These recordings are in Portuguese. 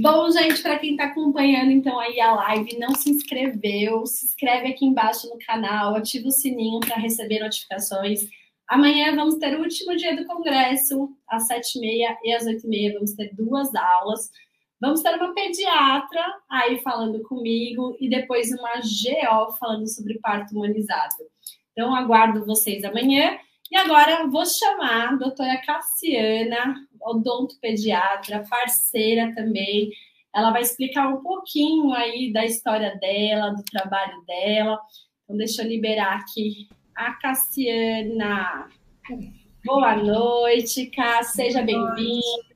Bom, gente, para quem está acompanhando então aí a live, não se inscreveu, se inscreve aqui embaixo no canal, ativa o sininho para receber notificações. Amanhã vamos ter o último dia do congresso, às sete e meia às oito e meia vamos ter duas aulas. Vamos ter uma pediatra aí falando comigo e depois uma GO falando sobre parto humanizado. Então, aguardo vocês amanhã. E agora vou chamar a doutora Cassiana, odontopediatra, parceira também. Ela vai explicar um pouquinho aí da história dela, do trabalho dela. Então, deixa eu liberar aqui a Cassiana. Boa noite, Cássia, seja bem-vinda.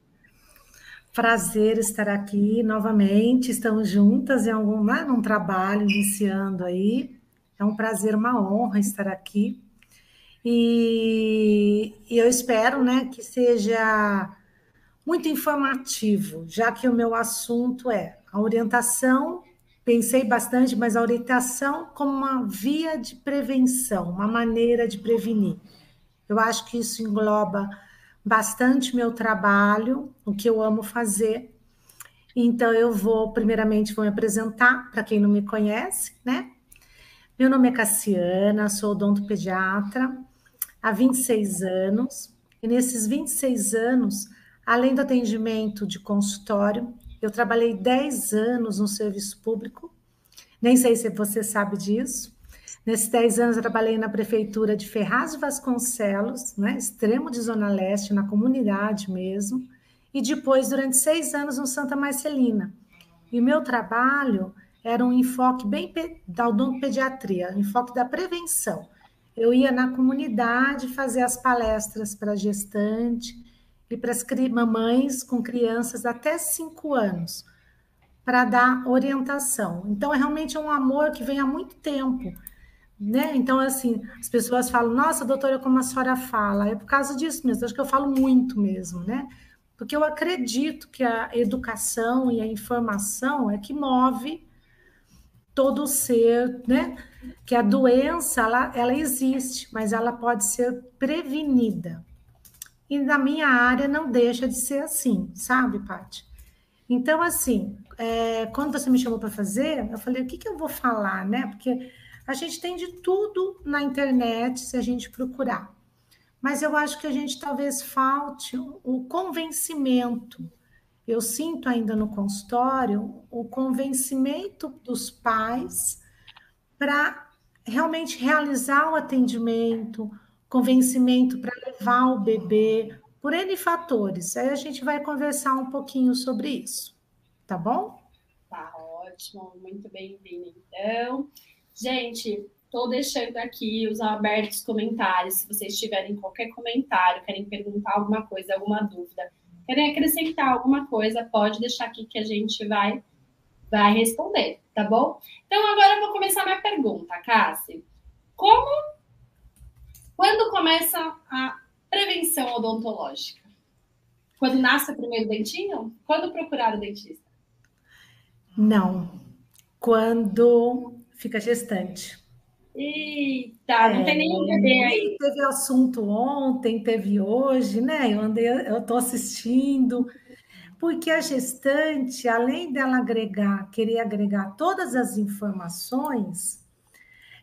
Prazer estar aqui novamente. Estamos juntas em algum né, num trabalho iniciando aí. É um prazer, uma honra estar aqui. E, e eu espero, né, que seja muito informativo, já que o meu assunto é a orientação. Pensei bastante, mas a orientação como uma via de prevenção, uma maneira de prevenir. Eu acho que isso engloba bastante meu trabalho, o que eu amo fazer. Então eu vou, primeiramente, vou me apresentar para quem não me conhece, né? Meu nome é Cassiana, sou odontopediatra há 26 anos. E nesses 26 anos, além do atendimento de consultório, eu trabalhei 10 anos no serviço público. Nem sei se você sabe disso. Nesses 10 anos, eu trabalhei na prefeitura de Ferraz de Vasconcelos, né, extremo de Zona Leste, na comunidade mesmo, e depois, durante seis anos, no Santa Marcelina. E meu trabalho era um enfoque bem da odontopediatria, um enfoque da prevenção. Eu ia na comunidade fazer as palestras para gestante e para as mamães com crianças até cinco anos, para dar orientação. Então, é realmente um amor que vem há muito tempo né? Então, assim, as pessoas falam, nossa, doutora, como a senhora fala. É por causa disso mesmo, acho que eu falo muito mesmo, né? Porque eu acredito que a educação e a informação é que move todo ser, né? Que a doença, ela, ela existe, mas ela pode ser prevenida. E na minha área não deixa de ser assim, sabe, Paty? Então, assim, é, quando você me chamou para fazer, eu falei, o que, que eu vou falar, né? Porque a gente tem de tudo na internet se a gente procurar. Mas eu acho que a gente talvez falte o convencimento. Eu sinto ainda no consultório o convencimento dos pais para realmente realizar o atendimento, convencimento para levar o bebê, por N fatores. Aí a gente vai conversar um pouquinho sobre isso, tá bom? Tá ótimo, muito bem-vindo então. Gente, estou deixando aqui os abertos comentários. Se vocês tiverem qualquer comentário, querem perguntar alguma coisa, alguma dúvida, querem acrescentar alguma coisa, pode deixar aqui que a gente vai, vai responder, tá bom? Então, agora eu vou começar minha pergunta, Cassi. Como, quando começa a prevenção odontológica? Quando nasce o primeiro dentinho? Quando procurar o dentista? Não. Quando fica gestante. Eita, não é, tem nenhum bebê aí. Teve assunto ontem, teve hoje, né? Eu andei, eu estou assistindo. Porque a gestante, além dela agregar, querer agregar todas as informações,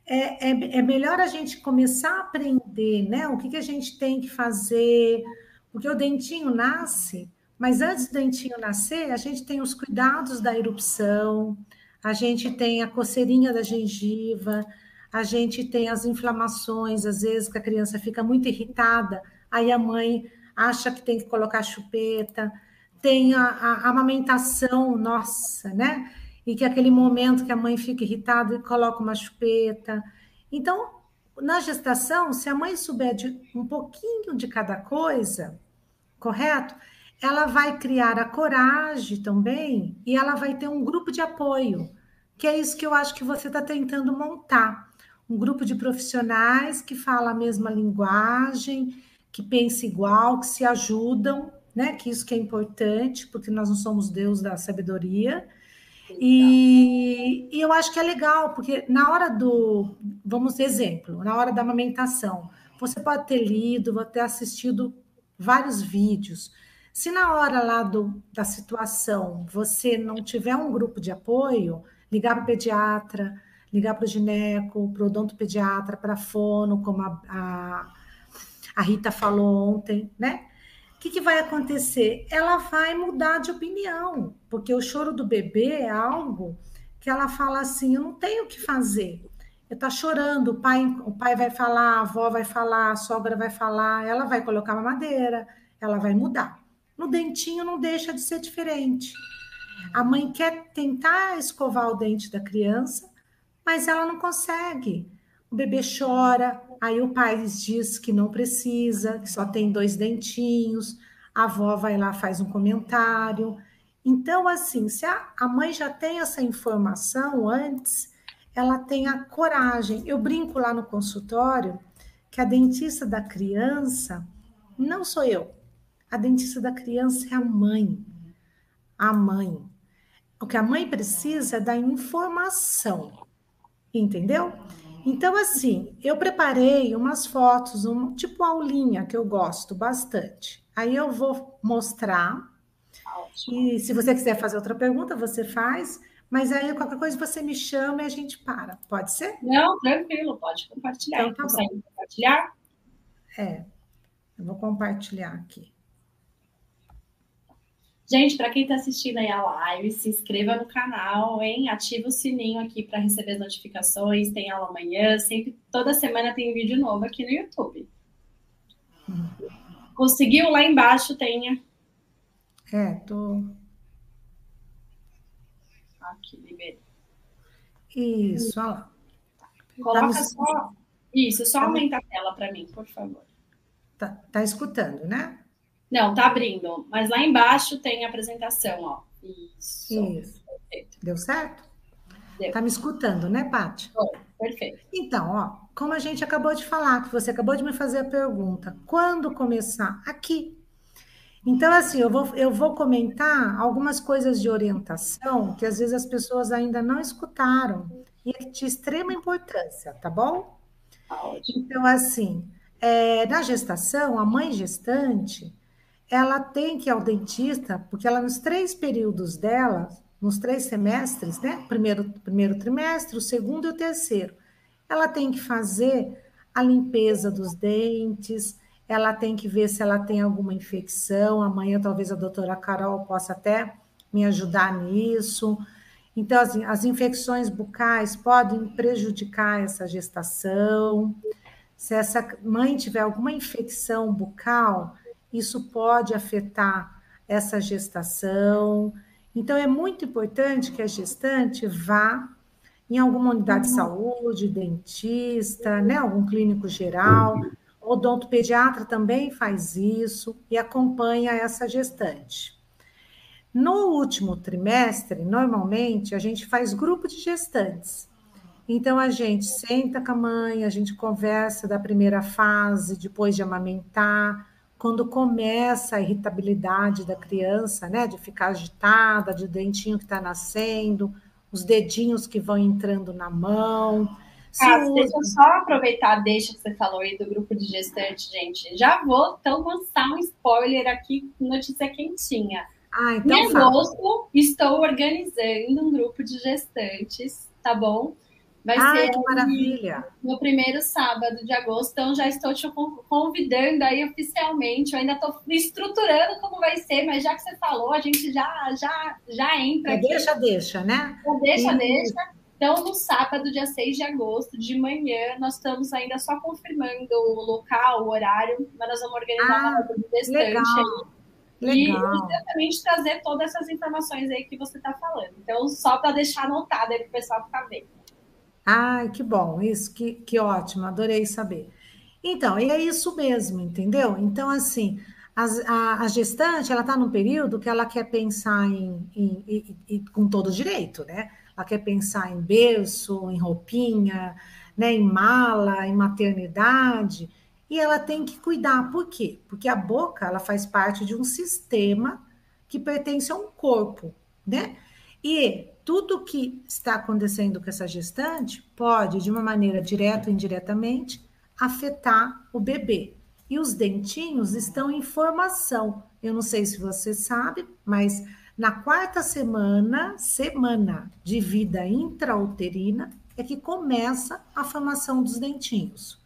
é, é, é melhor a gente começar a aprender, né? O que, que a gente tem que fazer, porque o dentinho nasce, mas antes do dentinho nascer, a gente tem os cuidados da erupção, a gente tem a coceirinha da gengiva, a gente tem as inflamações, às vezes que a criança fica muito irritada, aí a mãe acha que tem que colocar chupeta, tem a, a, amamentação, nossa, né? E que aquele momento que a mãe fica irritada e coloca uma chupeta. Então, na gestação, se a mãe souber de um pouquinho de cada coisa, correto? ela vai criar a coragem também e ela vai ter um grupo de apoio, que é isso que eu acho que você está tentando montar. Um grupo de profissionais que fala a mesma linguagem, que pensa igual, que se ajudam, né? Que isso que é importante, porque nós não somos Deus da sabedoria. E, e, eu acho que é legal, porque na hora do, vamos exemplo, na hora da amamentação, você pode ter lido, pode ter assistido vários vídeos, Se na hora lá do, da situação você não tiver um grupo de apoio, ligar para o pediatra, ligar para o gineco, para o odontopediatra, para fono, como a, a, a, Rita falou ontem, né? O que, que vai acontecer? Ela vai mudar de opinião, porque o choro do bebê é algo que ela fala assim: eu não tenho o que fazer. Eu tá chorando, o pai, o pai vai falar, a avó vai falar, a sogra vai falar, ela vai colocar uma madeira, ela vai mudar. No dentinho não deixa de ser diferente. A mãe quer tentar escovar o dente da criança, mas ela não consegue. O bebê chora, aí o pai diz que não precisa, que só tem dois dentinhos, a avó vai lá faz um comentário. Então, assim, se a, a mãe já tem essa informação antes, ela tem a coragem. Eu brinco lá no consultório que a dentista da criança não sou eu. A dentista da criança é a mãe. A mãe. O que a mãe precisa é da informação. Entendeu? Então, assim, eu preparei umas fotos, um, tipo aulinha, que eu gosto bastante. Aí eu vou mostrar. E se você quiser fazer outra pergunta, você faz. Mas aí qualquer coisa você me chama e a gente para. Pode ser? Não, tranquilo, pode compartilhar. Então, tá Consegue compartilhar? É, eu vou compartilhar aqui. Gente, para quem está assistindo aí a live, se inscreva no canal, hein? Ativa o sininho aqui para receber as notificações. Tem aula amanhã, sempre, toda semana tem vídeo novo aqui no YouTube. Conseguiu? Lá embaixo tenha. É, tô aqui, liberei. Isso, olha lá. Coloca tá só. Isso, só tá aumenta a tela para mim, por favor. Tá, tá escutando, né? Não, tá abrindo. Mas lá embaixo tem a apresentação, ó. Isso. Isso. Perfeito. Deu certo? Deu. Tá me escutando, né, Paty? Perfeito. Então, ó, como a gente acabou de falar, que você acabou de me fazer a pergunta, quando começar? Aqui, então, assim, eu vou, eu vou comentar algumas coisas de orientação que às vezes as pessoas ainda não escutaram e é de extrema importância, tá bom? Então, assim, é, na gestação, a mãe gestante, ela tem que ir ao dentista, porque ela, nos três períodos dela, nos três semestres, né? Primeiro, primeiro trimestre, o segundo e o terceiro, ela tem que fazer a limpeza dos dentes, ela tem que ver se ela tem alguma infecção. Amanhã, talvez a doutora Carol possa até me ajudar nisso. Então, as, as infecções bucais podem prejudicar essa gestação. Se essa mãe tiver alguma infecção bucal, isso pode afetar essa gestação. Então, é muito importante que a gestante vá em alguma unidade de saúde, dentista, né, algum clínico geral, o odontopediatra também faz isso e acompanha essa gestante. No último trimestre, normalmente, a gente faz grupo de gestantes. Então, a gente senta com a mãe, a gente conversa da primeira fase, depois de amamentar, quando começa a irritabilidade da criança, né, de ficar agitada, de dentinho que está nascendo, os dedinhos que vão entrando na mão. Ah, deixa eu só aproveitar, deixa que você falou aí do grupo de gestante, gente. Já vou então lançar um spoiler aqui, notícia quentinha. Ah, então em agosto, estou organizando um grupo de gestantes, tá bom? Vai Ai, ser que maravilha! No primeiro sábado de agosto, então já estou te convidando aí oficialmente. Eu ainda estou estruturando como vai ser, mas já que você falou, a gente já já já entra. É, deixa, deixa, né? deixa, e... deixa. Então, no sábado, dia 6 de agosto, de manhã, nós estamos ainda só confirmando o local, o horário, mas nós vamos organizar ah, uma roda gestante aí. Legal. E exatamente trazer todas essas informações aí que você está falando. Então, só para deixar anotado aí para o pessoal ficar vendo. Ai, que bom, isso, que, que ótimo, adorei saber. Então, e é isso mesmo, entendeu? Então, assim, a, a, gestante, ela está num período que ela quer pensar em, em, em, em, com todo direito, né? ela quer pensar em berço, em roupinha, né, em mala, em maternidade, e ela tem que cuidar. Por quê? Porque a boca ela faz parte de um sistema que pertence a um corpo, né? E tudo que está acontecendo com essa gestante pode, de uma maneira direta ou indiretamente, afetar o bebê. E os dentinhos estão em formação. Eu não sei se você sabe, mas na quarta semana, semana de vida intrauterina, é que começa a formação dos dentinhos.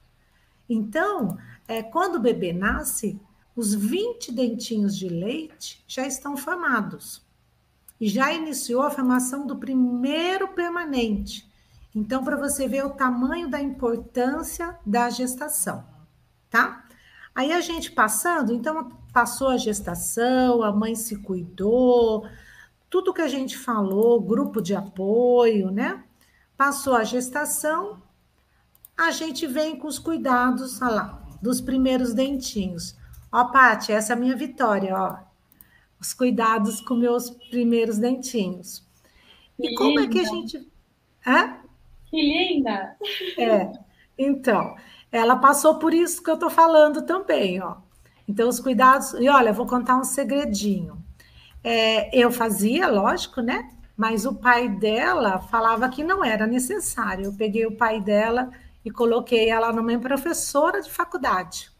Então, é, quando o bebê nasce, os 20 dentinhos de leite já estão formados. E já iniciou a formação do primeiro permanente. Então, para você ver o tamanho da importância da gestação, tá? Aí a gente passando, então passou a gestação, a mãe se cuidou, tudo que a gente falou, grupo de apoio, né? Passou a gestação, a gente vem com os cuidados, olha lá, dos primeiros dentinhos. Ó, Paty, essa é a minha vitória, ó. Os cuidados com meus primeiros dentinhos. E que como linda. é que a gente. Hã? Que linda! É, então, ela passou por isso que eu tô falando também, ó. Então, os cuidados. E olha, vou contar um segredinho. É, eu fazia, lógico, né? Mas o pai dela falava que não era necessário. Eu peguei o pai dela e coloquei ela numa professora de faculdade.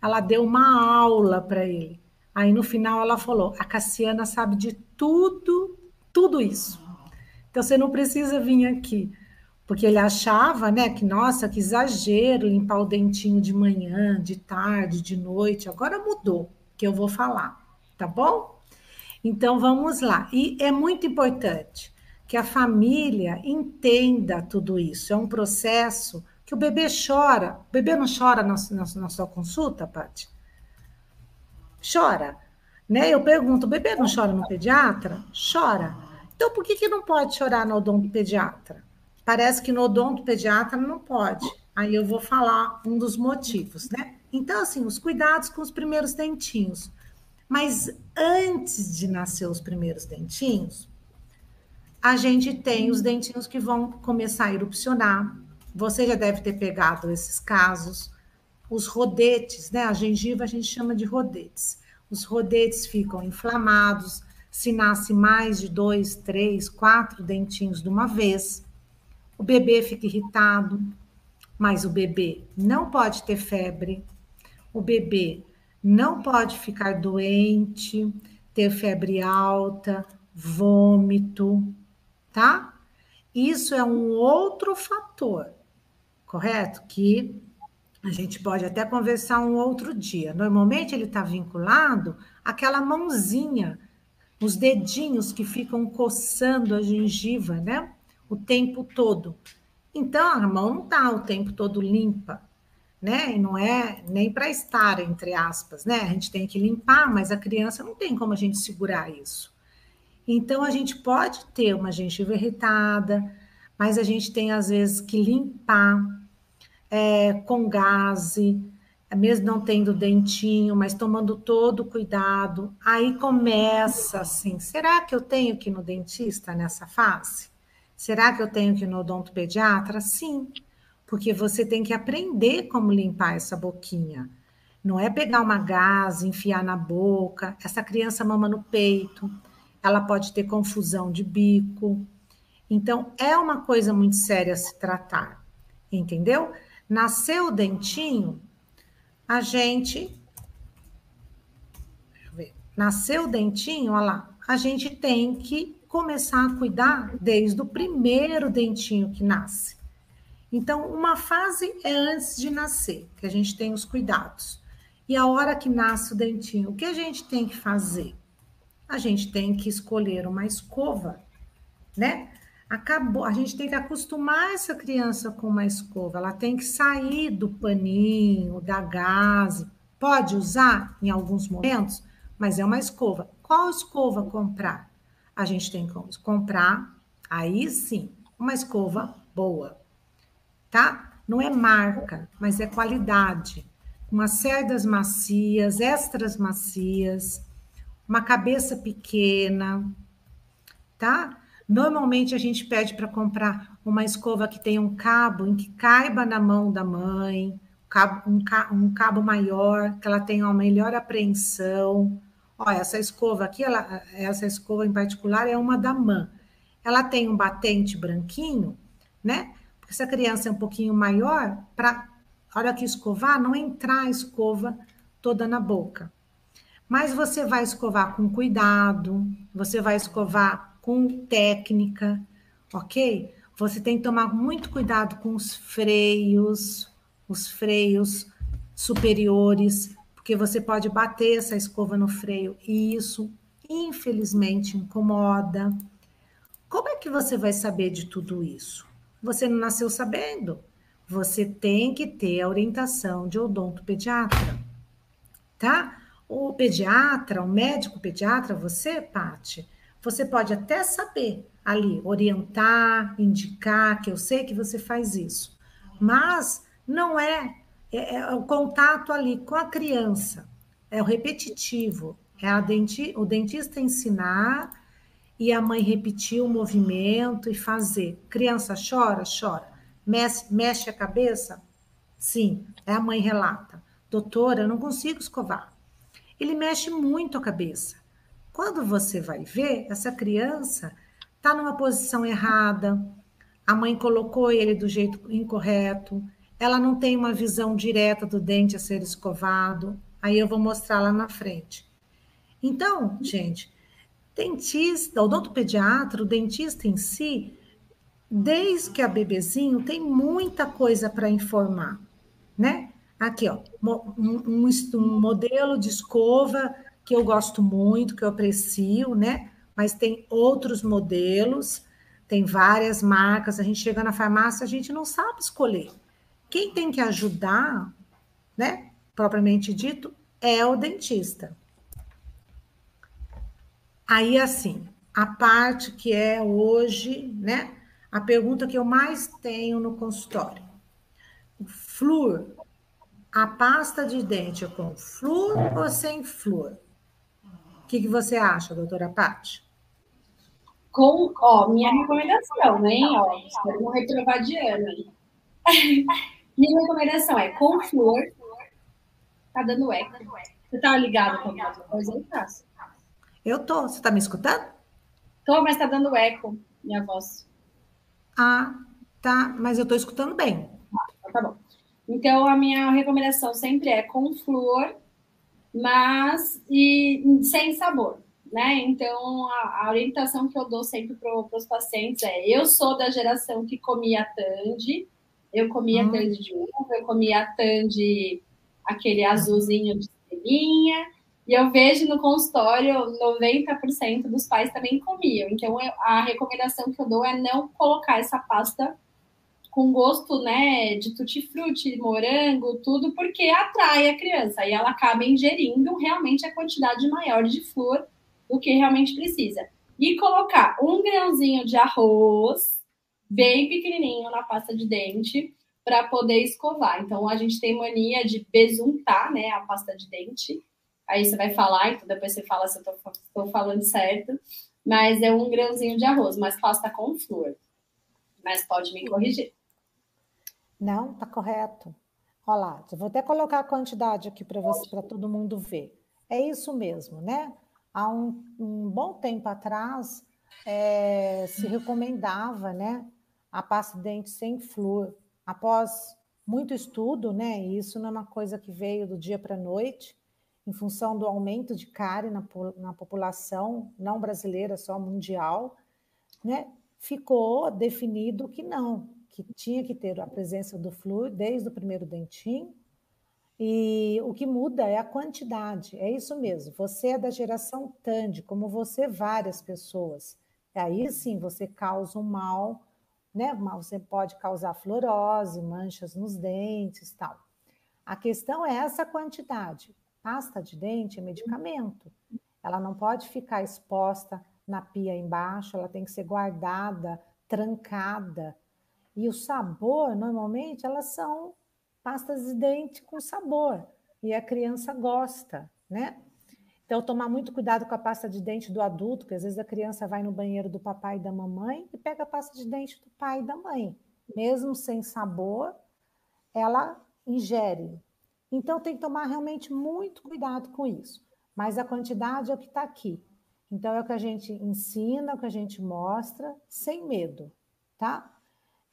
Ela deu uma aula para ele. Aí no final ela falou: a Cassiana sabe de tudo, tudo isso. Então você não precisa vir aqui. Porque ele achava, né, que nossa, que exagero limpar o dentinho de manhã, de tarde, de noite. Agora mudou, que eu vou falar, tá bom? Então vamos lá. E é muito importante que a família entenda tudo isso. É um processo que o bebê chora. O bebê não chora na, na, na sua consulta, Paty? Chora. Né? Eu pergunto, o bebê não chora no pediatra? Chora. Então, por que, que não pode chorar no odonto pediatra? Parece que no odonto pediatra não pode. Aí eu vou falar um dos motivos, né? Então, assim, os cuidados com os primeiros dentinhos. Mas antes de nascer os primeiros dentinhos, a gente tem os dentinhos que vão começar a erupcionar, você já deve ter pegado esses casos. Os rodetes, né? A gengiva a gente chama de rodetes. Os rodetes ficam inflamados, se nasce mais de dois, três, quatro dentinhos de uma vez. O bebê fica irritado, mas o bebê não pode ter febre. O bebê não pode ficar doente, ter febre alta, vômito, tá? Isso é um outro fator correto? Que a gente pode até conversar um outro dia. Normalmente ele está vinculado àquela mãozinha, os dedinhos que ficam coçando a gengiva, né? O tempo todo. Então a mão não está o tempo todo limpa, né? E não é nem para estar, entre aspas, né? A gente tem que limpar, mas a criança não tem como a gente segurar isso. Então a gente pode ter uma gengiva irritada, mas a gente tem às vezes que limpar é, com gase, mesmo não tendo dentinho, mas tomando todo cuidado. Aí começa assim: será que eu tenho que ir no dentista nessa fase? Será que eu tenho que ir no odontopediatra? Sim, porque você tem que aprender como limpar essa boquinha. Não é pegar uma gase, enfiar na boca. Essa criança mama no peito, ela pode ter confusão de bico. Então, é uma coisa muito séria a se tratar, entendeu? Nasceu o dentinho, a gente. Nasceu o dentinho, olha lá. A gente tem que começar a cuidar desde o primeiro dentinho que nasce. Então, uma fase é antes de nascer, que a gente tem os cuidados. E a hora que nasce o dentinho, o que a gente tem que fazer? A gente tem que escolher uma escova, né? Acabou. A gente tem que acostumar essa criança com uma escova. Ela tem que sair do paninho, da gase. Pode usar em alguns momentos, mas é uma escova. Qual escova comprar? A gente tem que comprar, aí sim, uma escova boa, tá? Não é marca, mas é qualidade. Umas cerdas macias, extras macias, uma cabeça pequena, tá? Normalmente a gente pede para comprar uma escova que tenha um cabo em que caiba na mão da mãe, um, cabo maior, que ela tenha uma melhor apreensão. Ó, essa escova aqui, ela, essa escova em particular é uma da mãe. Ela tem um batente branquinho, né? Porque se a criança é um pouquinho maior, para a hora que escovar, não entrar a escova toda na boca. Mas você vai escovar com cuidado, você vai escovar com técnica, ok? Você tem que tomar muito cuidado com os freios, os freios superiores, porque você pode bater essa escova no freio e isso, infelizmente, incomoda. Como é que você vai saber de tudo isso? Você não nasceu sabendo. Você tem que ter a orientação de odontopediatra, tá? O pediatra, o médico pediatra, você, Pati, você pode até saber ali, orientar, indicar, que eu sei que você faz isso, mas não é, é, é o contato ali com a criança, é o repetitivo, é denti, o dentista ensinar e a mãe repetir o movimento e fazer. Criança chora, chora. Mexe, mexe a cabeça? Sim, é a mãe relata. Doutora, eu não consigo escovar. Ele mexe muito a cabeça. Quando você vai ver, essa criança está numa posição errada, a mãe colocou ele do jeito incorreto, ela não tem uma visão direta do dente a ser escovado. Aí eu vou mostrar lá na frente. Então, gente, dentista, odontopediatra, o dentista em si, desde que é bebezinho, tem muita coisa para informar, né? Aqui, ó, um, um, modelo de escova que eu gosto muito, que eu aprecio, né? Mas tem outros modelos, tem várias marcas. A gente chega na farmácia, a gente não sabe escolher. Quem tem que ajudar, né? Propriamente dito, é o dentista. Aí, assim, a parte que é hoje, né? A pergunta que eu mais tenho no consultório. Flúor, a pasta de dente é com flúor ou sem flúor? O que, que você acha, doutora Paty? Com, ó, minha recomendação, né? Ó, de ano. minha recomendação é com flúor. Tá dando eco. Você tá ligado com alguma coisa? Eu faço. Eu tô. Você tá me escutando? Tô, mas tá dando eco, minha voz. Ah, tá. Mas eu tô escutando bem. Ah, tá bom. Então, a minha recomendação sempre é com flúor, mas e sem sabor, né? Então, a, a orientação que eu dou sempre para os pacientes é: eu sou da geração que comia Tandy, eu comia hum. Tandy de uva, eu comia Tandy aquele azulzinho de estrelinha, e eu vejo no consultório 90% dos pais também comiam. Então, a recomendação que eu dou é não colocar essa pasta com gosto, né, de tutti-frutti, morango, tudo, porque atrai a criança e ela acaba ingerindo realmente a quantidade maior de flúor do que realmente precisa. E colocar um grãozinho de arroz, bem pequenininho, na pasta de dente, para poder escovar. Então, a gente tem mania de besuntar, né, a pasta de dente, aí você vai falar, então depois você fala se eu estou falando certo, mas é um grãozinho de arroz, mas pasta com flor. Mas pode me corrigir. Não, tá correto. Olha lá, vou até colocar a quantidade aqui para para todo mundo ver. É isso mesmo, né? Há um, um bom tempo atrás é, se recomendava, né, a pasta de dente sem flúor. Após muito estudo, né, e isso não é uma coisa que veio do dia para a noite, em função do aumento de cárie na, na população, não brasileira, só mundial, né, ficou definido que não, que tinha que ter a presença do flúor desde o primeiro dentinho, e o que muda é a quantidade, é isso mesmo. Você é da geração TAND, como você, várias pessoas. Aí sim você causa um mal, né? Você pode causar fluorose, manchas nos dentes tal. A questão é essa quantidade. Pasta de dente é medicamento. Ela não pode ficar exposta na pia embaixo, ela tem que ser guardada, trancada. E o sabor, normalmente, elas são pastas de dente com sabor. E a criança gosta, né? Então, tomar muito cuidado com a pasta de dente do adulto, porque às vezes a criança vai no banheiro do papai e da mamãe e pega a pasta de dente do pai e da mãe. Mesmo sem sabor, ela ingere. Então, tem que tomar realmente muito cuidado com isso. Mas a quantidade é o que está aqui. Então, é o que a gente ensina, é o que a gente mostra, sem medo, tá?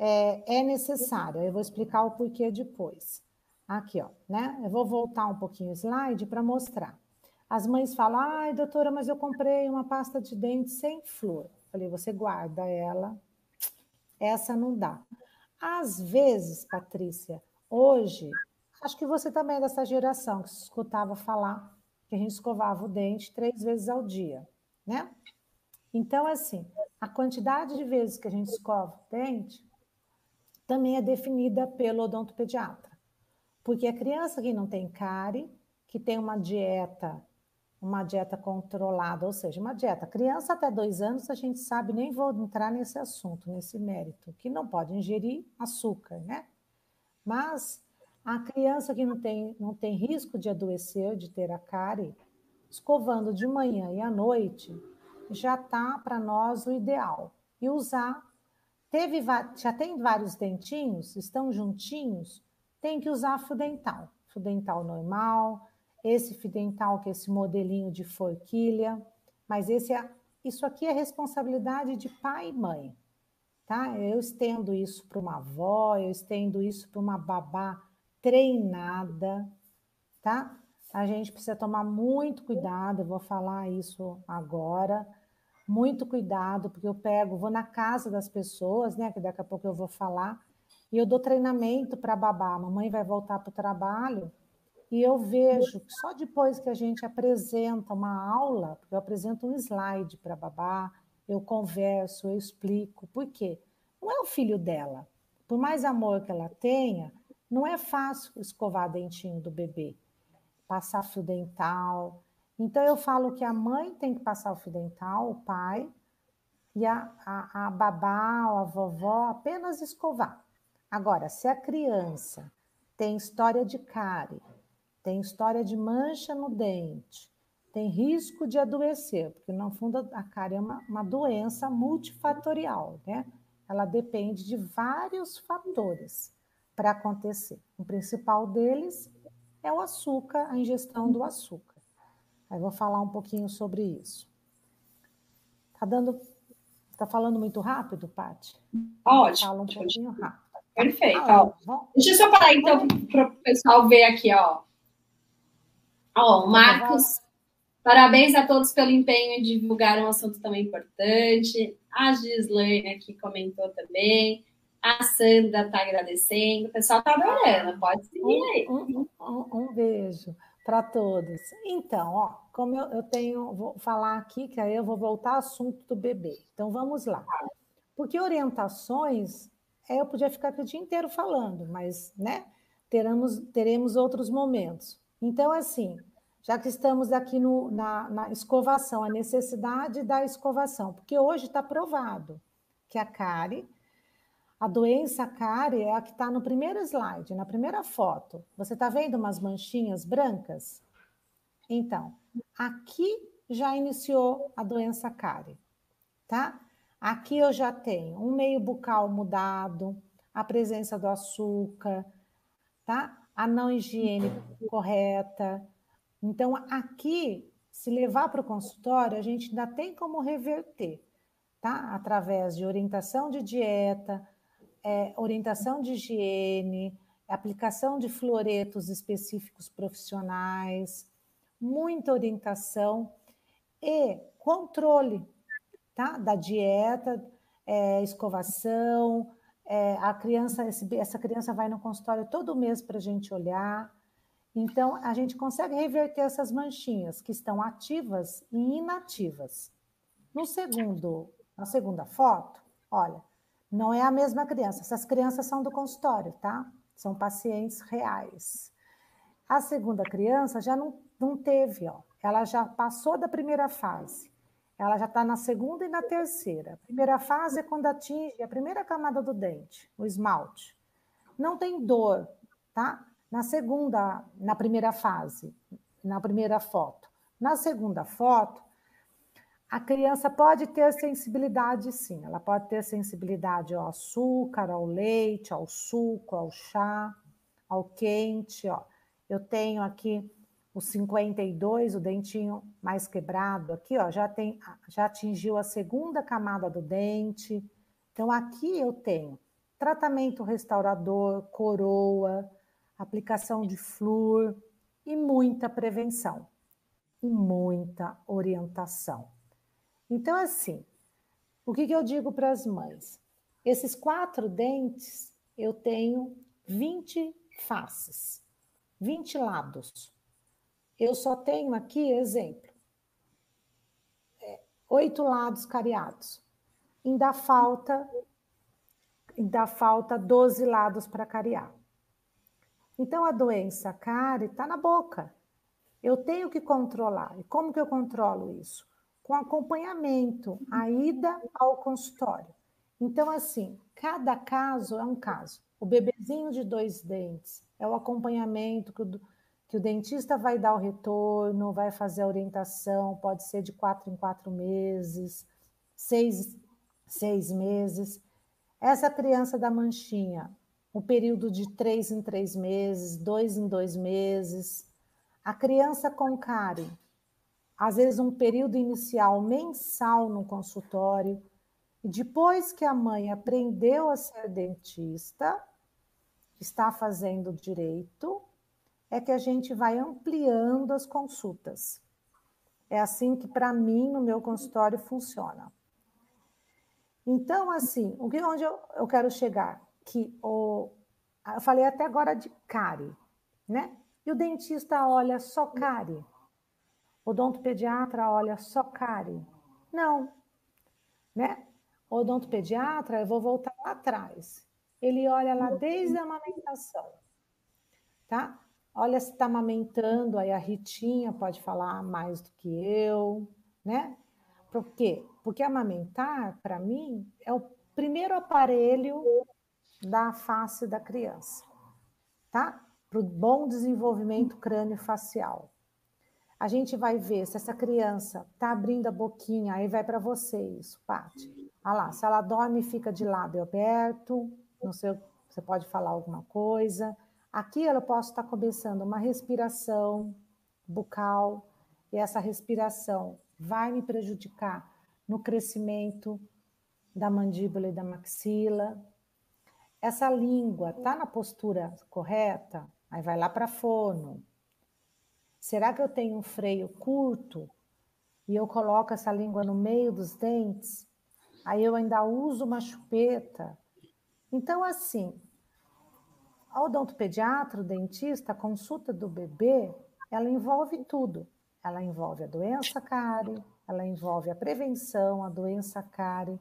É, é necessário, eu vou explicar o porquê depois. Aqui, ó, né? Eu vou voltar um pouquinho o slide para mostrar. As mães falam, ai, doutora, mas eu comprei uma pasta de dente sem flor. Falei, você guarda ela, essa não dá. Às vezes, Patrícia, hoje, acho que você também é dessa geração que se escutava falar que a gente escovava o dente três vezes ao dia, né? Então, assim, a quantidade de vezes que a gente escova o dente também é definida pelo odontopediatra. Porque a criança que não tem cárie, que tem uma dieta, uma dieta controlada, ou seja, uma dieta. Criança até dois anos, a gente sabe, nem vou entrar nesse assunto, nesse mérito, que não pode ingerir açúcar, né? Mas a criança que não tem, não tem risco de adoecer, de ter a cárie, escovando de manhã e à noite, já está para nós o ideal. E usar, teve, já tem vários dentinhos, estão juntinhos, tem que usar fio dental. Fio dental normal, esse fio dental que é esse modelinho de forquilha, mas esse é, isso aqui é responsabilidade de pai e mãe, tá? Eu estendo isso para uma avó, eu estendo isso para uma babá treinada, tá? A gente precisa tomar muito cuidado, eu vou falar isso agora. Muito cuidado, porque eu pego, vou na casa das pessoas, né? Que daqui a pouco eu vou falar e eu dou treinamento para babá. A mamãe vai voltar para o trabalho e eu vejo que só depois que a gente apresenta uma aula, eu apresento um slide para babá, eu converso, eu explico. Por quê? Não é o filho dela. Por mais amor que ela tenha, não é fácil escovar dentinho do bebê, passar fio dental. Então eu falo que a mãe tem que passar o fio dental, o pai, e a, a, a babá ou a vovó apenas escovar. Agora, se a criança tem história de cárie, tem história de mancha no dente, tem risco de adoecer, porque no fundo a cárie é uma, uma doença multifatorial, né? Ela depende de vários fatores para acontecer. O principal deles é o açúcar, a ingestão do açúcar. Aí vou falar um pouquinho sobre isso. Tá dando, tá falando muito rápido, Paty? Ótimo. Fala um pouquinho rápido. Perfeito. Ah, Deixa eu só parar então para o pessoal ver aqui, ó. Ó, Marcos, parabéns a todos pelo empenho em divulgar um assunto tão importante. A Gislaine aqui comentou também. A Sandra está agradecendo. O pessoal está adorando. Pode seguir aí. Um, um, um beijo para todos. Então, ó, como eu, eu, tenho, vou falar aqui, que aí eu vou voltar ao assunto do bebê. Então, vamos lá. Porque orientações é, eu podia ficar aqui o dia inteiro falando, mas, né, teremos, teremos outros momentos. Então, assim, já que estamos aqui no, na, na escovação, a necessidade da escovação, porque hoje está provado que a cárie, a doença cárie é a que está no primeiro slide, na primeira foto. Você está vendo umas manchinhas brancas? Então, aqui já iniciou a doença cárie, tá? Aqui eu já tenho um meio bucal mudado, a presença do açúcar, tá? A não higiene correta. Então, aqui, se levar para o consultório, a gente ainda tem como reverter, tá? Através de orientação de dieta, é, orientação de higiene, aplicação de fluoretos específicos profissionais, muita orientação e controle tá? Da dieta, é, escovação. É, a criança, essa criança vai no consultório todo mês para a gente olhar. Então, a gente consegue reverter essas manchinhas que estão ativas e inativas. No segundo, na segunda foto, olha, não é a mesma criança. Essas crianças são do consultório, tá? São pacientes reais. A segunda criança já não, não teve, ó. Ela já passou da primeira fase ela já está na segunda e na terceira. A primeira fase é quando atinge a primeira camada do dente, o esmalte. Não tem dor, tá? Na segunda, na primeira fase, na primeira foto. Na segunda foto, a criança pode ter sensibilidade, sim. Ela pode ter sensibilidade ao açúcar, ao leite, ao suco, ao chá, ao quente. Ó. Eu tenho aqui o 52, o dentinho mais quebrado aqui, ó, já tem, já atingiu a segunda camada do dente. Então aqui eu tenho tratamento restaurador, coroa. aplicação de flúor e muita prevenção e muita orientação. Então, assim, o que, que eu digo para as mães? Esses quatro dentes, eu tenho 20 faces, 20 lados. Eu só tenho aqui, exemplo, é, oito lados cariados. Ainda falta, ainda falta 12 lados para cariar. Então, a doença cárie está na boca. Eu tenho que controlar. E como que eu controlo isso? Com acompanhamento, a ida ao consultório. Então, assim, cada caso é um caso. O bebezinho de dois dentes é o acompanhamento que o, que o dentista vai dar o retorno, vai fazer a orientação, pode ser de quatro em quatro meses, seis, seis meses. Essa criança da manchinha, o período de três em três meses, dois em dois meses. A criança com cárie, às vezes um período inicial mensal no consultório, e depois que a mãe aprendeu a ser dentista, está fazendo direito, é que a gente vai ampliando as consultas. É assim que, para mim, no meu consultório funciona. Então, assim, o que onde eu, eu quero chegar? Que o, eu falei até agora de cárie, né? E o dentista olha só cárie. Odontopediatra olha só cárie. Não, né? Odontopediatra, eu vou voltar lá atrás. Ele olha lá desde a amamentação, tá? Olha se está amamentando, aí a Ritinha pode falar mais do que eu, né? Por quê? Porque amamentar, para mim, é o primeiro aparelho da face da criança, tá? Para o bom desenvolvimento crânio-facial. A gente vai ver se essa criança está abrindo a boquinha, aí vai para você isso, Paty. Olha lá, se ela dorme fica de lábio aberto, não sei, você pode falar alguma coisa. Aqui ela posso estar começando uma respiração bucal, e essa respiração vai me prejudicar no crescimento da mandíbula e da maxila. Essa língua está na postura correta? Aí vai lá para fono, Será que eu tenho um freio curto e eu coloco essa língua no meio dos dentes? Aí eu ainda uso uma chupeta. Então, assim, a odontopediatra, o dentista, a consulta do bebê, ela envolve tudo. Ela envolve a doença cárie, ela envolve a prevenção, a doença cárie,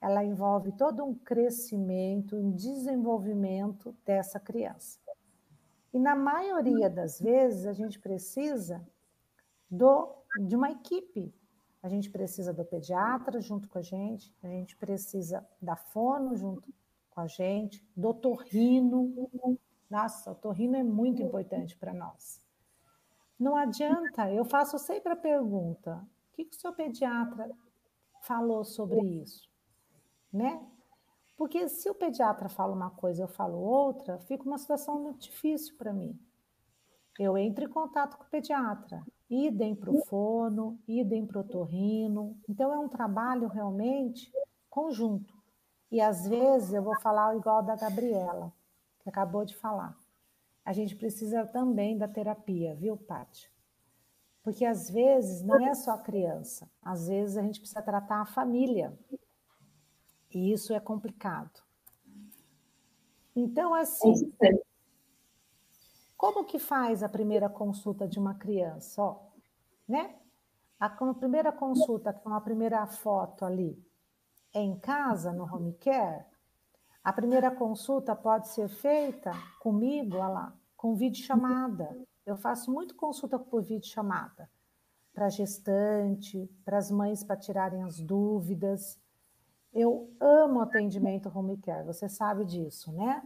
ela envolve todo um crescimento, um desenvolvimento dessa criança. E na maioria das vezes a gente precisa do, de uma equipe. A gente precisa do pediatra junto com a gente, a gente precisa da fono junto com a gente, do torrino. Nossa, o torrino é muito importante para nós. Não adianta, eu faço sempre a pergunta: o que, que o seu pediatra falou sobre isso? Né? Porque se o pediatra fala uma coisa e eu falo outra, fica uma situação muito difícil para mim. Eu entro em contato com o pediatra, idem para o fono, idem para o torrino. Então, é um trabalho realmente conjunto. E às vezes eu vou falar igual da Gabriela, que acabou de falar. A gente precisa também da terapia, viu, Paty? Porque às vezes não é só a criança, às vezes a gente precisa tratar a família. E isso é complicado. Então, assim, como que faz a primeira consulta de uma criança? Ó, né? A, a primeira consulta, com a primeira foto ali, é em casa, no home care? A primeira consulta pode ser feita comigo, olha lá, com videochamada. Eu faço muito consulta por videochamada para gestante, para as mães para tirarem as dúvidas. Eu amo atendimento home care, você sabe disso, né?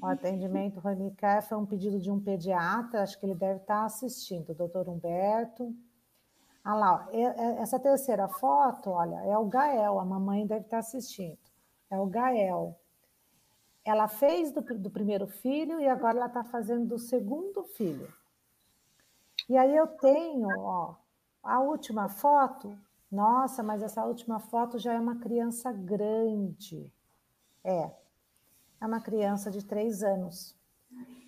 O atendimento home care foi um pedido de um pediatra, acho que ele deve estar assistindo, o doutor Humberto. Ah lá, essa terceira foto, olha, é o Gael, a mamãe deve estar assistindo. É o Gael. Ela fez do, do primeiro filho e agora ela está fazendo do segundo filho. E aí eu tenho, ó, a última foto nossa, mas essa última foto já é uma criança grande. É, é uma criança de três anos.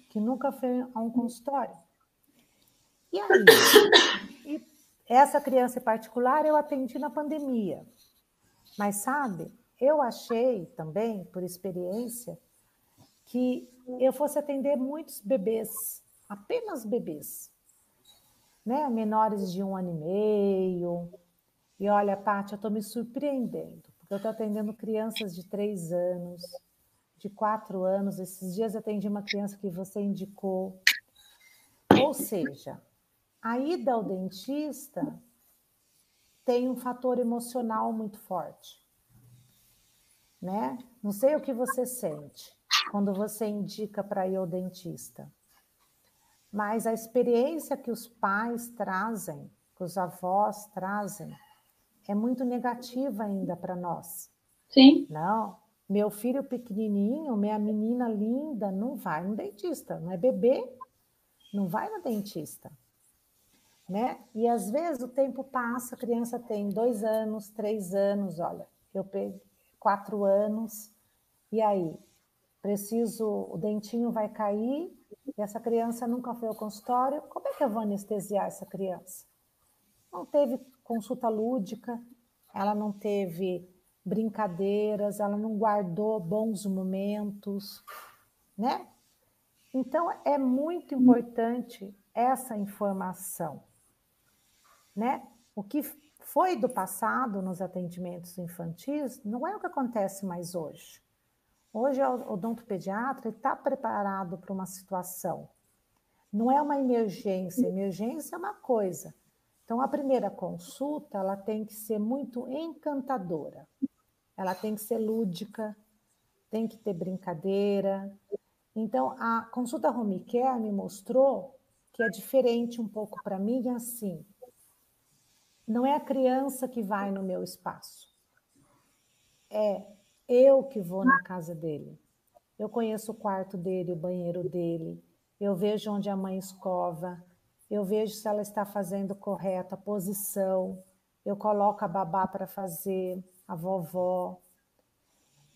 que nunca foi a um consultório. E aí? E essa criança em particular eu atendi na pandemia. Mas sabe, eu achei também, por experiência, que eu fosse atender muitos bebês, apenas bebês, né? menores de um ano e meio. E olha, Paty, eu estou me surpreendendo, porque eu estou atendendo crianças de três anos, de quatro anos. Esses dias eu atendi uma criança que você indicou. Ou seja, a ida ao dentista tem um fator emocional muito forte. Né? Não sei o que você sente quando você indica para ir ao dentista, mas a experiência que os pais trazem, que os avós trazem, é muito negativa ainda para nós. Sim. Não, meu filho pequenininho, minha menina linda, não vai no dentista, não é bebê, não vai no dentista. Né? E às vezes o tempo passa, a criança tem dois anos, três anos, olha, eu peguei quatro anos, e aí? Preciso, o dentinho vai cair, e essa criança nunca foi ao consultório, como é que eu vou anestesiar essa criança? Não teve consulta lúdica, ela não teve brincadeiras, ela não guardou bons momentos, né? Então é muito importante essa informação, né? O que foi do passado nos atendimentos infantis não é o que acontece mais hoje. Hoje o odontopediatra está preparado para uma situação. Não é uma emergência, emergência é uma coisa. Então a primeira consulta ela tem que ser muito encantadora ela tem que ser lúdica, tem que ter brincadeira. Então, a consulta home care me mostrou que é diferente um pouco para mim, assim. Não é a criança que vai no meu espaço. É eu que vou na casa dele. Eu conheço o quarto dele, o banheiro dele. Eu vejo onde a mãe escova. Eu vejo se ela está fazendo correta a posição. Eu coloco a babá para fazer a vovó.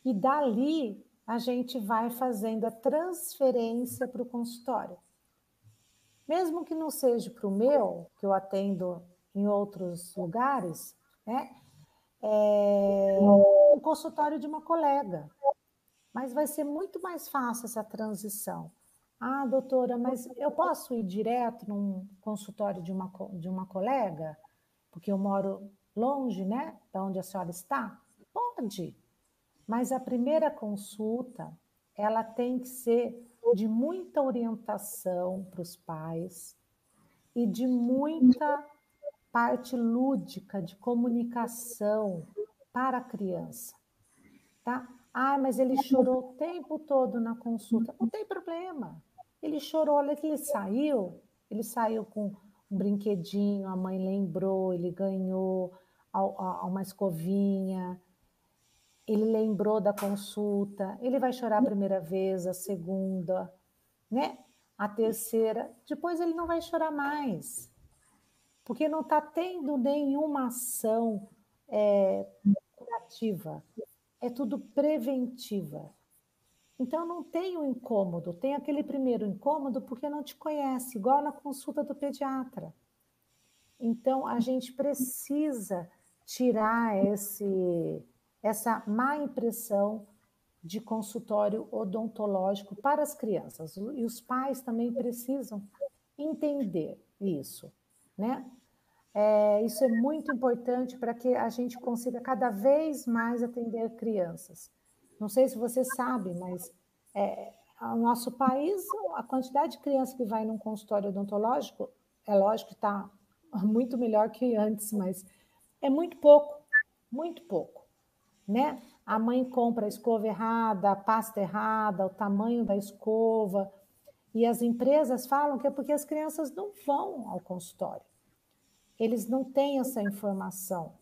E dali a gente vai fazendo a transferência para o consultório. Mesmo que não seja para o meu, que eu atendo em outros lugares, né? É um consultório de uma colega. Mas vai ser muito mais fácil essa transição. Ah, doutora, mas eu posso ir direto num consultório de uma, de uma colega? Porque eu moro longe, né, da onde a senhora está? Pode. Mas a primeira consulta, ela tem que ser de muita orientação para os pais e de muita parte lúdica de comunicação para a criança, tá? Ah, mas ele chorou o tempo todo na consulta. Não tem problema. Ele chorou, olha que ele saiu, ele saiu com um brinquedinho, a mãe lembrou, ele ganhou uma escovinha, ele lembrou da consulta, ele vai chorar a primeira vez, a segunda, né? A terceira, depois ele não vai chorar mais, porque não está tendo nenhuma ação é, curativa, é tudo preventiva. Então não tem o incômodo, tem aquele primeiro incômodo porque não te conhece, igual na consulta do pediatra. Então a gente precisa tirar esse, essa má impressão de consultório odontológico para as crianças. E os pais também precisam entender isso, né? É, isso é muito importante para que a gente consiga cada vez mais atender crianças. Não sei se você sabe, mas é, o nosso país, a quantidade de crianças que vai num consultório odontológico, é lógico que está muito melhor que antes, mas é muito pouco, muito pouco, né? A mãe compra a escova errada, a pasta errada, o tamanho da escova, e as empresas falam que é porque as crianças não vão ao consultório. Eles não têm essa informação.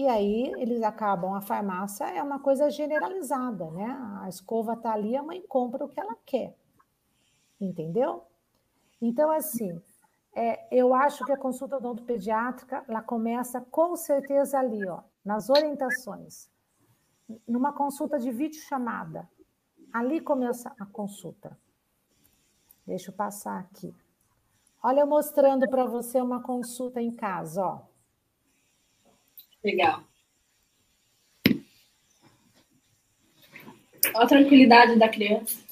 E aí eles acabam, a farmácia é uma coisa generalizada, né? A escova está ali, a mãe compra o que ela quer. Entendeu? Então, assim, é, eu acho que a consulta odontopediátrica ela começa com certeza ali, ó, nas orientações. Numa consulta de vídeo chamada. Ali começa a consulta. Deixa eu passar aqui. Olha, eu mostrando para você uma consulta em casa, ó. Legal. Olha a tranquilidade da criança.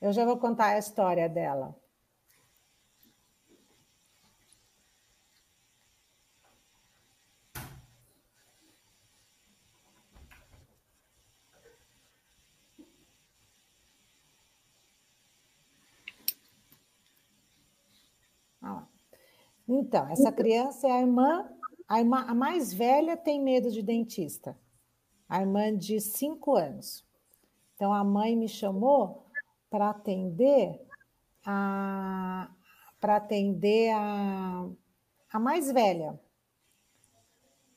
Eu já vou contar a história dela. Então, essa criança é a irmã, a irmã, a mais velha tem medo de dentista. A irmã de cinco anos. Então, a mãe me chamou para atender a para atender a, a mais velha.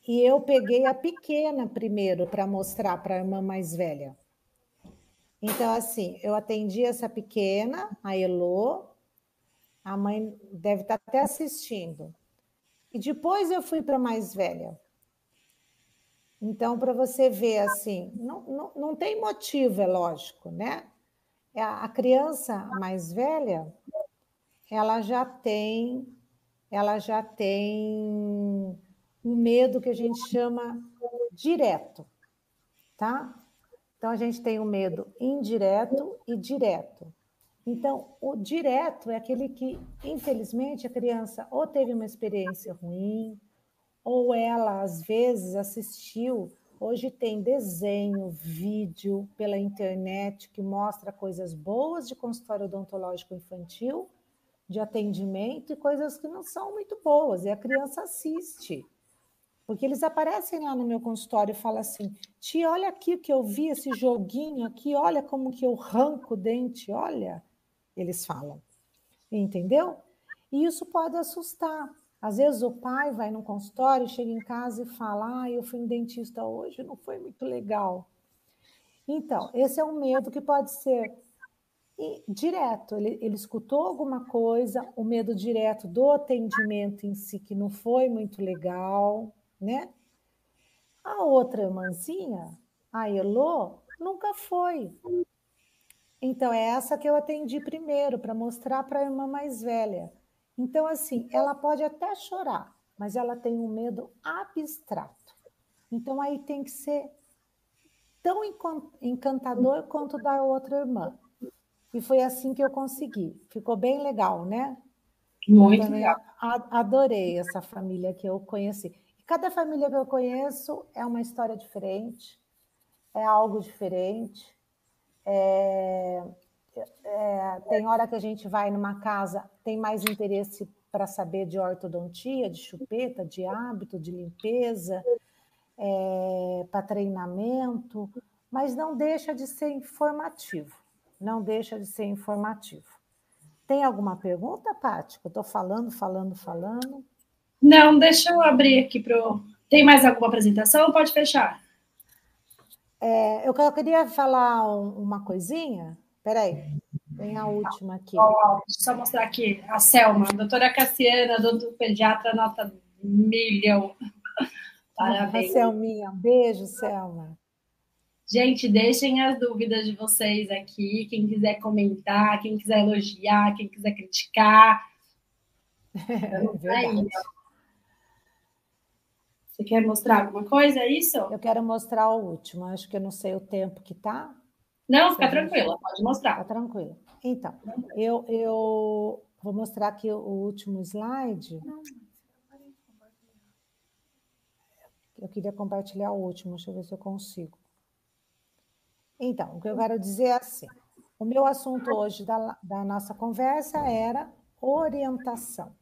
E eu peguei a pequena primeiro para mostrar para a irmã mais velha. Então, assim, eu atendi essa pequena, a Elô, a mãe deve estar tá até assistindo. E depois eu fui para mais velha. Então, para você ver assim, não, não, não tem motivo, é lógico, né? É a criança mais velha, ela já tem, ela já tem um medo que a gente chama direto, tá? Então a gente tem o um medo indireto e direto. Então, o direto é aquele que, infelizmente, a criança ou teve uma experiência ruim, ou ela, às vezes, assistiu. Hoje tem desenho, vídeo pela internet que mostra coisas boas de consultório odontológico infantil, de atendimento, e coisas que não são muito boas, e a criança assiste. Porque eles aparecem lá no meu consultório e falam assim: Tia, olha aqui o que eu vi, esse joguinho aqui, olha como que eu arranco o dente, olha eles falam. Entendeu? E isso pode assustar. Às vezes o pai vai no consultório, chega em casa e fala: Ah, eu fui no dentista hoje, não foi muito legal. Então, esse é um medo que pode ser direto. Ele, ele escutou alguma coisa, o medo direto do atendimento em si, que não foi muito legal, né? A outra irmãzinha, a Elô, nunca foi. Então, é essa que eu atendi primeiro, para mostrar para a irmã mais velha. Então, assim, ela pode até chorar, mas ela tem um medo abstrato. Então, aí tem que ser tão encantador quanto da outra irmã. E foi assim que eu consegui. Ficou bem legal, né? Muito legal. Adorei essa família que eu conheci. E cada família que eu conheço é uma história diferente, é algo diferente. É, é, tem hora que a gente vai numa casa, tem mais interesse para saber de ortodontia, de chupeta, de hábito, de limpeza, é, para treinamento, mas não deixa de ser informativo. Não deixa de ser informativo. Tem alguma pergunta, Paty? Eu estou falando, falando, falando. Não, deixa eu abrir aqui para. Tem mais alguma apresentação? Pode fechar. É, eu queria falar uma coisinha. Peraí, tem a última aqui. Deixa eu mostrar aqui a Selma, doutora Cassiana, doutor pediatra, nota milhão. Parabéns. A Selminha, beijo, Selma. Gente, deixem as dúvidas de vocês aqui. Quem quiser comentar, quem quiser elogiar, quem quiser criticar. É verdade. Você quer mostrar alguma coisa, é isso? Eu quero mostrar o último. Acho que eu não sei o tempo que tá. Não, fica tranquila, pode mostrar. Fica tranquila. Então, eu, eu vou mostrar aqui o último slide. Eu queria compartilhar o último, deixa eu ver se eu consigo. Então, o que eu quero dizer é assim: o meu assunto hoje da, da nossa conversa era orientação.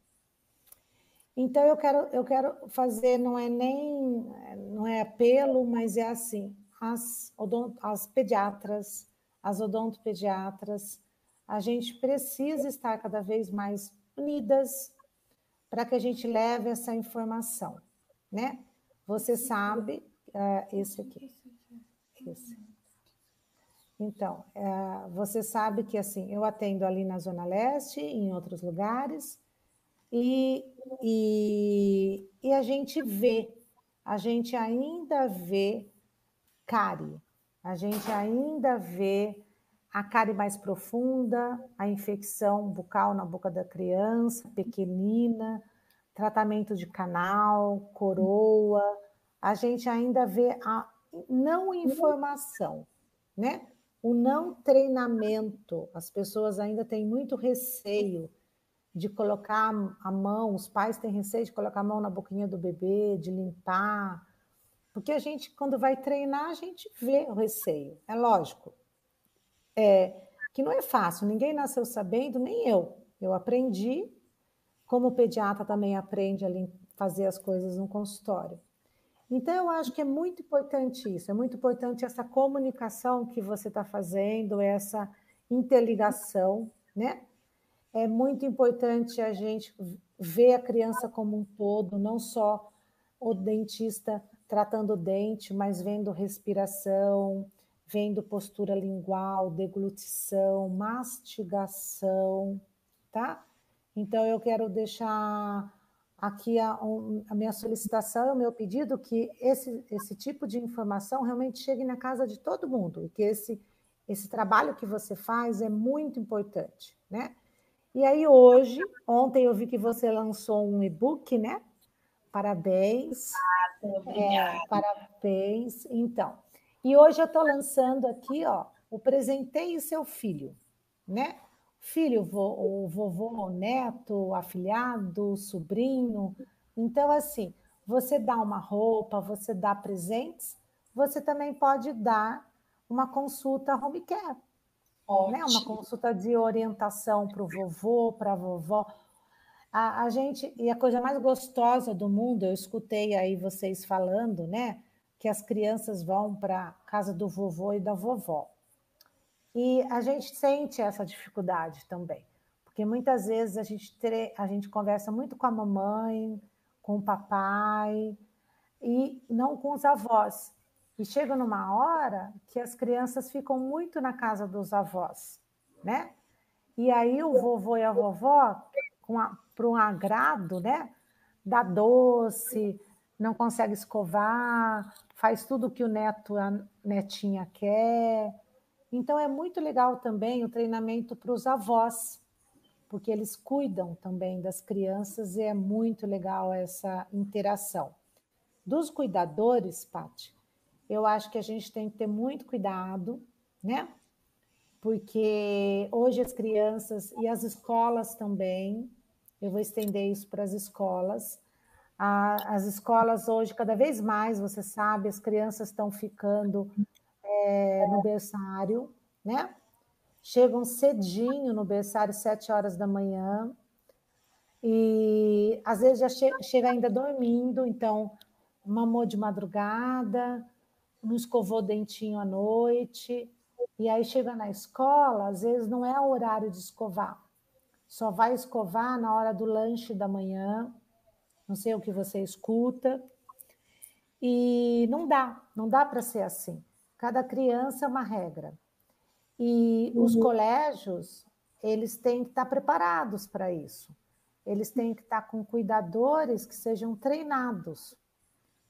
Então eu quero, eu quero fazer, não é nem, não é apelo, mas é assim, as, odont, as pediatras, as odontopediatras, a gente precisa estar cada vez mais unidas para que a gente leve essa informação, né? Você sabe, uh, aqui, esse. Então, uh, você sabe que assim, eu atendo ali na Zona Leste, em outros lugares, e, e, e a gente vê, a gente ainda vê cárie, a gente ainda vê a cárie mais profunda, a infecção bucal na boca da criança, pequenina, tratamento de canal, coroa. A gente ainda vê a não informação, né? O não treinamento. As pessoas ainda têm muito receio de colocar a mão, os pais têm receio de colocar a mão na boquinha do bebê, de limpar. Porque a gente, quando vai treinar, a gente vê o receio. É lógico. É, que não é fácil, ninguém nasceu sabendo, nem eu. Eu aprendi, como pediatra também aprende a fazer as coisas no consultório. Então, eu acho que é muito importante isso, é muito importante essa comunicação que você está fazendo, essa interligação, né? É muito importante a gente ver a criança como um todo, não só o dentista tratando o dente, mas vendo respiração, vendo postura lingual, deglutição, mastigação, tá? Então, eu quero deixar aqui a, a, minha solicitação, o meu pedido, que esse, esse tipo de informação realmente chegue na casa de todo mundo, e que esse, esse trabalho que você faz é muito importante, né? E aí, hoje, ontem eu vi que você lançou um e-book, né? Parabéns. É, parabéns. Então, e hoje eu estou lançando aqui, ó, o Presenteie Seu Filho, né? Filho, o vovô, o neto, o afilhado, sobrinho. Então, assim, você dá uma roupa, você dá presentes, você também pode dar uma consulta home care. Né? Uma consulta de orientação para o vovô, para a vovó. A, gente, e a coisa mais gostosa do mundo, eu escutei aí vocês falando, né? que as crianças vão para a casa do vovô e da vovó. E a gente sente essa dificuldade também, porque muitas vezes a gente, a gente conversa muito com a mamãe, com o papai, e não com os avós. E chega numa hora que as crianças ficam muito na casa dos avós, né? E aí o vovô e a vovó, para um agrado, né? Dá doce, não consegue escovar, faz tudo que o neto, a netinha quer. Então é muito legal também o treinamento para os avós, porque eles cuidam também das crianças e é muito legal essa interação. Dos cuidadores, Paty, eu acho que a gente tem que ter muito cuidado, né? Porque hoje as crianças e as escolas também, eu vou estender isso para as escolas, as escolas hoje, cada vez mais, você sabe, as crianças estão ficando é, no berçário, né? Chegam cedinho no berçário, sete horas da manhã, e às vezes já che chega ainda dormindo, então mamou de madrugada, não escovou dentinho à noite, e aí chega na escola, às vezes não é o horário de escovar, só vai escovar na hora do lanche da manhã, não sei o que você escuta. E não dá, não dá para ser assim. Cada criança é uma regra. E uhum. os colégios, eles têm que estar preparados para isso. Eles têm que estar com cuidadores que sejam treinados,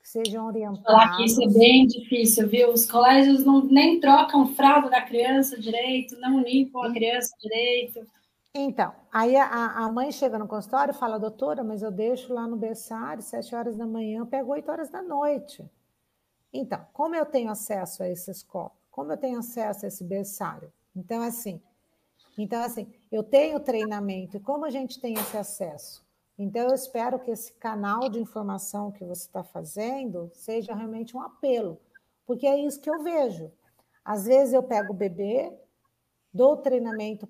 que sejam orientados. Falar que isso é bem difícil, viu? Os colégios não, nem trocam fralda da criança direito, não limpam a criança direito. Então, aí a, a, mãe chega no consultório e fala, doutora, mas eu deixo lá no berçário, sete horas da manhã, eu pego oito horas da noite. Então, como eu tenho acesso a essa escola? Como eu tenho acesso a esse berçário? Então, assim, então, assim, eu tenho treinamento, e como a gente tem esse acesso? Então, eu espero que esse canal de informação que você está fazendo seja realmente um apelo, porque é isso que eu vejo. Às vezes eu pego o bebê, dou treinamento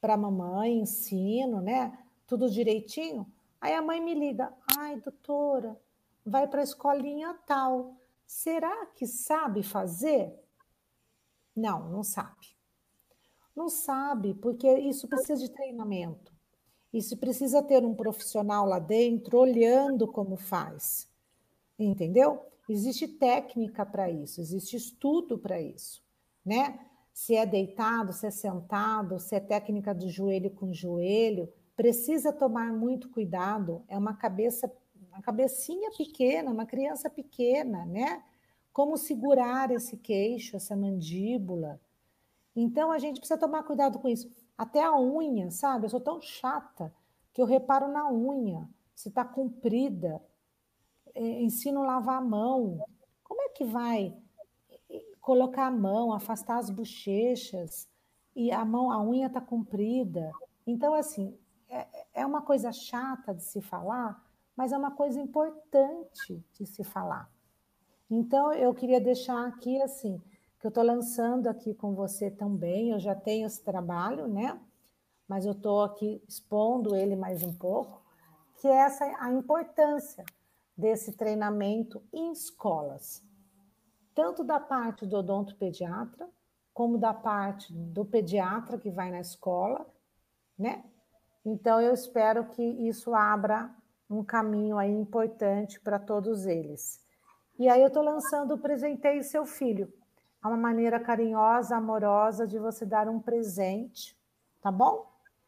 para a mamãe, ensino, né? Tudo direitinho. Aí a mãe me liga: ai, doutora, vai para a escolinha tal. Será que sabe fazer? Não, não sabe. Não sabe, porque isso precisa de treinamento. Isso precisa ter um profissional lá dentro olhando como faz. Entendeu? Existe técnica para isso, existe estudo para isso, né? se é deitado, se é sentado, se é técnica de joelho com joelho, precisa tomar muito cuidado. É uma cabeça, uma cabecinha pequena, uma criança pequena, né? Como segurar esse queixo, essa mandíbula. Então a gente precisa tomar cuidado com isso. Até a unha, sabe? Eu sou tão chata que eu reparo na unha, se está comprida, é, ensino a lavar a mão. Como é que vai colocar a mão, afastar as bochechas e a mão, a unha está comprida? Então, assim, é, é uma coisa chata de se falar, mas é uma coisa importante de se falar. Então, eu queria deixar aqui assim, que eu estou lançando aqui com você também, eu já tenho esse trabalho, né? Mas eu estou aqui expondo ele mais um pouco, que é essa a importância desse treinamento em escolas, tanto da parte do odontopediatra, como da parte do pediatra que vai na escola, né? Então, eu espero que isso abra um caminho aí importante para todos eles. E aí eu estou lançando o Presentei Seu Filho. É uma maneira carinhosa, amorosa de você dar um presente, tá bom?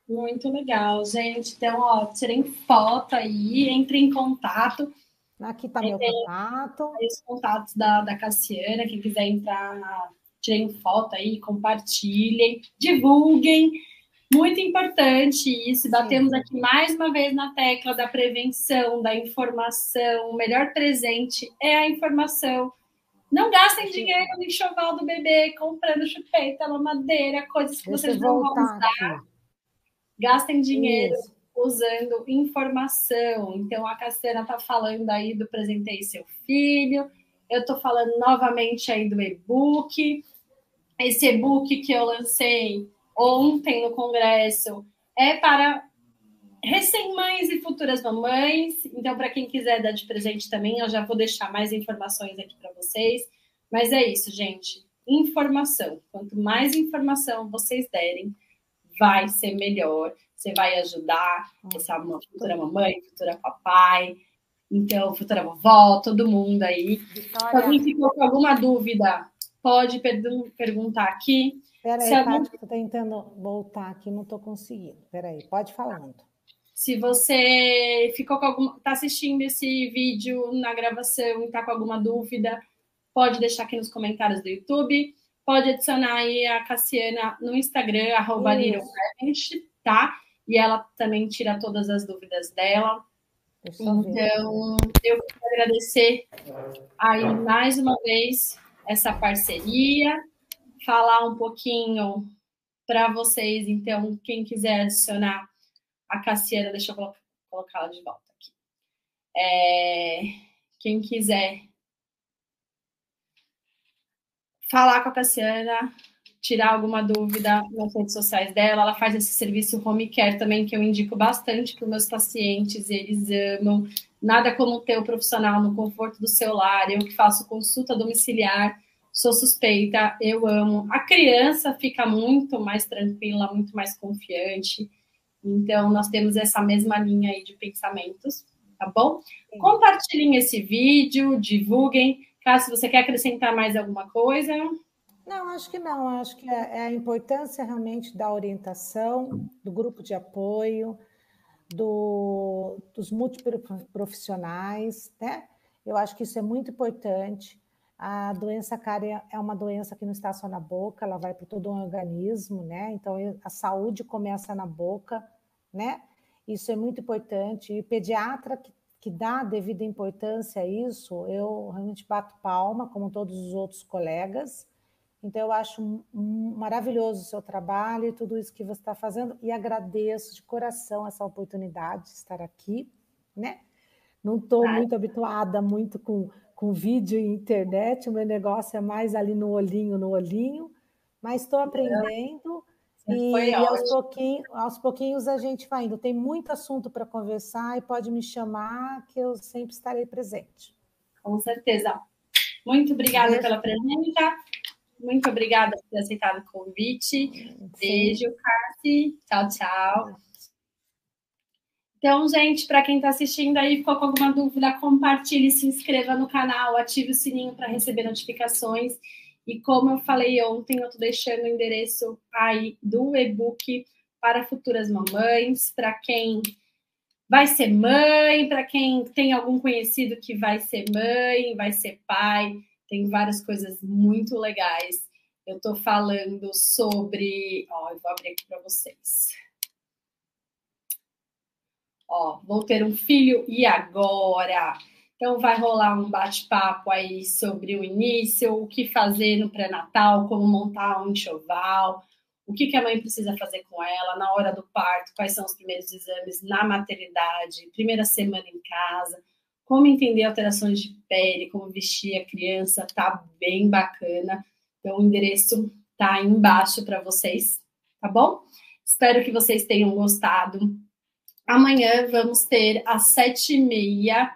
Muito legal, gente. Então, ó, tirem foto aí, entre em contato. Aqui está meu contato. Os contatos da, da Cassiana, quem quiser entrar, tirem foto aí, compartilhem, divulguem. Muito importante isso. Batemos Sim. aqui mais uma vez na tecla da prevenção, da informação. O melhor presente é a informação. Não gastem dinheiro no enxoval do bebê, comprando chupeta, mamadeira, coisas que Deixa vocês não vão usar. Aqui. Gastem dinheiro isso. usando informação. Então, a Cassiana está falando aí do Presentei Seu Filho. Eu estou falando novamente aí do e-book. Esse e-book que eu lancei ontem no Congresso é para recém-mães e futuras mamães. Então, para quem quiser dar de presente também, eu já vou deixar mais informações aqui para vocês. Mas é isso, gente. Informação. Quanto mais informação vocês derem, vai ser melhor. Você vai ajudar essa futura mamãe, futura papai, então, futura vovó, todo mundo aí. Se alguém ficou com alguma dúvida, pode per perguntar aqui. Peraí, algum... estou tentando voltar aqui, não estou conseguindo. Peraí, pode falando. Se você ficou com alguma. está assistindo esse vídeo na gravação e está com alguma dúvida, pode deixar aqui nos comentários do YouTube. Pode adicionar aí a Cassiana no Instagram, arroba tá? E ela também tira todas as dúvidas dela. Então, eu quero agradecer aí mais uma vez essa parceria falar um pouquinho para vocês, então, quem quiser adicionar a Cassiana, deixa eu ela de volta aqui. É, quem quiser falar com a Cassiana, tirar alguma dúvida nas redes sociais dela, ela faz esse serviço home care também, que eu indico bastante para os meus pacientes, eles amam. Nada como ter o profissional no conforto do seu lar, eu que faço consulta domiciliar sou suspeita, eu amo. A criança fica muito mais tranquila, muito mais confiante. Então, nós temos essa mesma linha aí de pensamentos, tá bom? Sim. Compartilhem esse vídeo, divulguem. Caso você quer acrescentar mais alguma coisa. Não, acho que não. Acho que é, é a importância realmente da orientação, do grupo de apoio, do, dos multiprofissionais, né? Eu acho que isso é muito importante. A doença cárie é uma doença que não está só na boca, ela vai para todo o organismo, né? Então a saúde começa na boca, né? Isso é muito importante. E o pediatra que, que dá devida importância a isso, eu realmente bato palma, como todos os outros colegas. Então, eu acho maravilhoso o seu trabalho e tudo isso que você está fazendo e agradeço de coração essa oportunidade de estar aqui, né? Não estou muito habituada muito com com vídeo e internet, o meu negócio é mais ali no olhinho, no olhinho, mas estou aprendendo e, e aos, pouquinho, aos pouquinhos a gente vai indo. Tem muito assunto para conversar e pode me chamar que eu sempre estarei presente. Com certeza. Muito obrigada Beijo. pela presença. Muito obrigada por ter aceitado o convite. Sim. Beijo, Cassi. Tchau, tchau. Então, gente, para quem está assistindo aí, ficou com alguma dúvida, compartilhe, se inscreva no canal, ative o sininho para receber notificações. E como eu falei ontem, eu estou deixando o endereço aí do e-book para futuras mamães, para quem vai ser mãe, para quem tem algum conhecido que vai ser mãe, vai ser pai, tem várias coisas muito legais. Eu estou falando sobre. Ó, eu vou abrir aqui para vocês. Ó, vou ter um filho e agora? Então, vai rolar um bate-papo aí sobre o início, o que fazer no pré-natal, como montar um enxoval, o que, que a mãe precisa fazer com ela na hora do parto, quais são os primeiros exames na maternidade, primeira semana em casa, como entender alterações de pele, como vestir a criança, tá bem bacana. Então, o endereço tá aí embaixo para vocês, tá bom? Espero que vocês tenham gostado. Amanhã vamos ter às sete e meia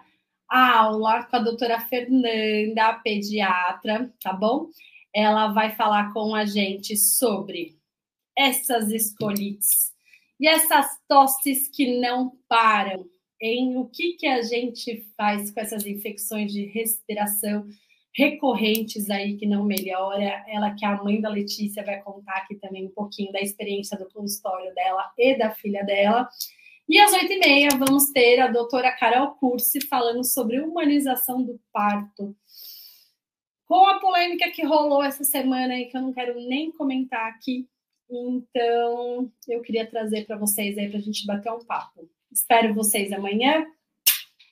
a aula com a doutora Fernanda, a pediatra, tá bom? Ela vai falar com a gente sobre essas escolites e essas tosses que não param, em o que, que a gente faz com essas infecções de respiração recorrentes aí que não melhora. Ela que é a mãe da Letícia vai contar aqui também um pouquinho da experiência do consultório dela e da filha dela. E às oito e meia vamos ter a doutora Carol Cursi falando sobre humanização do parto. Com a polêmica que rolou essa semana aí, que eu não quero nem comentar aqui. Então, eu queria trazer para vocês aí para a gente bater um papo. Espero vocês amanhã.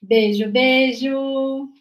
Beijo, beijo!